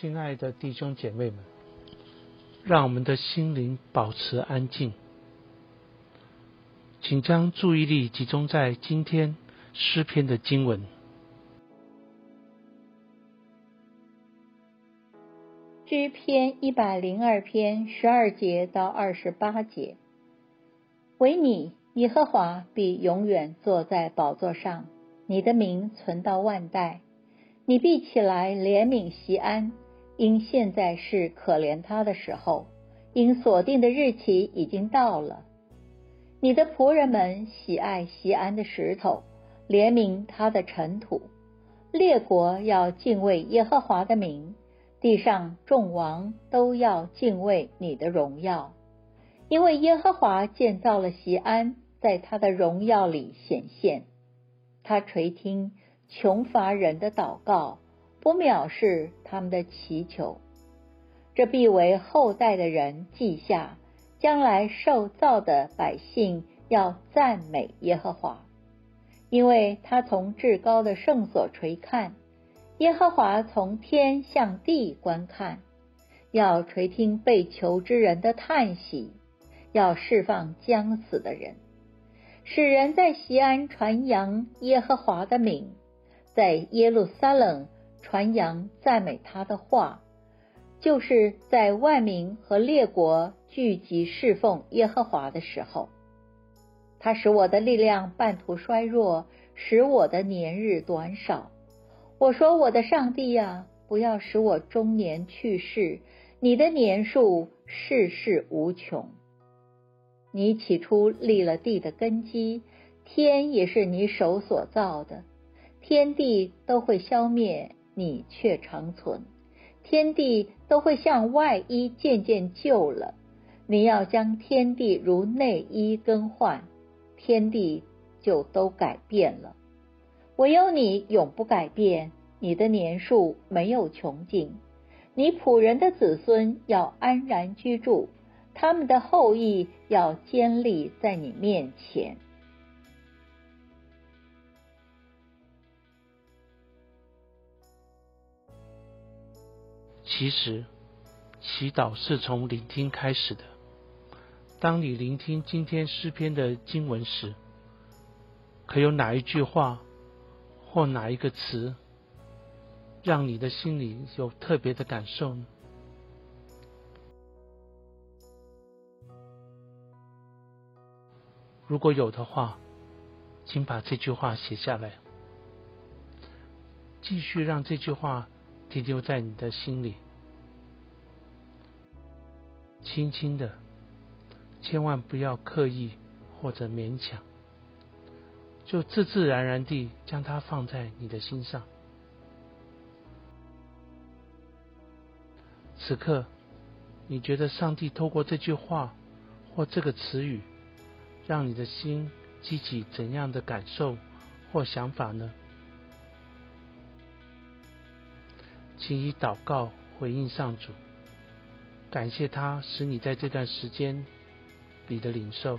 亲爱的弟兄姐妹们，让我们的心灵保持安静，请将注意力集中在今天诗篇的经文。诗篇一百零二篇十二节到二十八节，唯你耶和华必永远坐在宝座上，你的名存到万代，你必起来怜悯西安。因现在是可怜他的时候，因锁定的日期已经到了。你的仆人们喜爱西安的石头，怜悯他的尘土。列国要敬畏耶和华的名，地上众王都要敬畏你的荣耀，因为耶和华建造了西安，在他的荣耀里显现。他垂听穷乏人的祷告。不藐视他们的祈求，这必为后代的人记下。将来受造的百姓要赞美耶和华，因为他从至高的圣所垂看，耶和华从天向地观看，要垂听被囚之人的叹息，要释放将死的人，使人在西安传扬耶和华的名，在耶路撒冷。传扬赞美他的话，就是在万民和列国聚集侍奉耶和华的时候，他使我的力量半途衰弱，使我的年日短少。我说：“我的上帝呀，不要使我中年去世。你的年数世世无穷。你起初立了地的根基，天也是你手所造的，天地都会消灭。”你却长存，天地都会像外衣渐渐旧了。你要将天地如内衣更换，天地就都改变了。唯有你永不改变，你的年数没有穷尽。你仆人的子孙要安然居住，他们的后裔要坚立在你面前。其实，祈祷是从聆听开始的。当你聆听今天诗篇的经文时，可有哪一句话或哪一个词，让你的心里有特别的感受呢？如果有的话，请把这句话写下来，继续让这句话。停留在你的心里，轻轻的，千万不要刻意或者勉强，就自自然然地将它放在你的心上。此刻，你觉得上帝透过这句话或这个词语，让你的心激起怎样的感受或想法呢？请以祷告回应上主，感谢他使你在这段时间里的领受。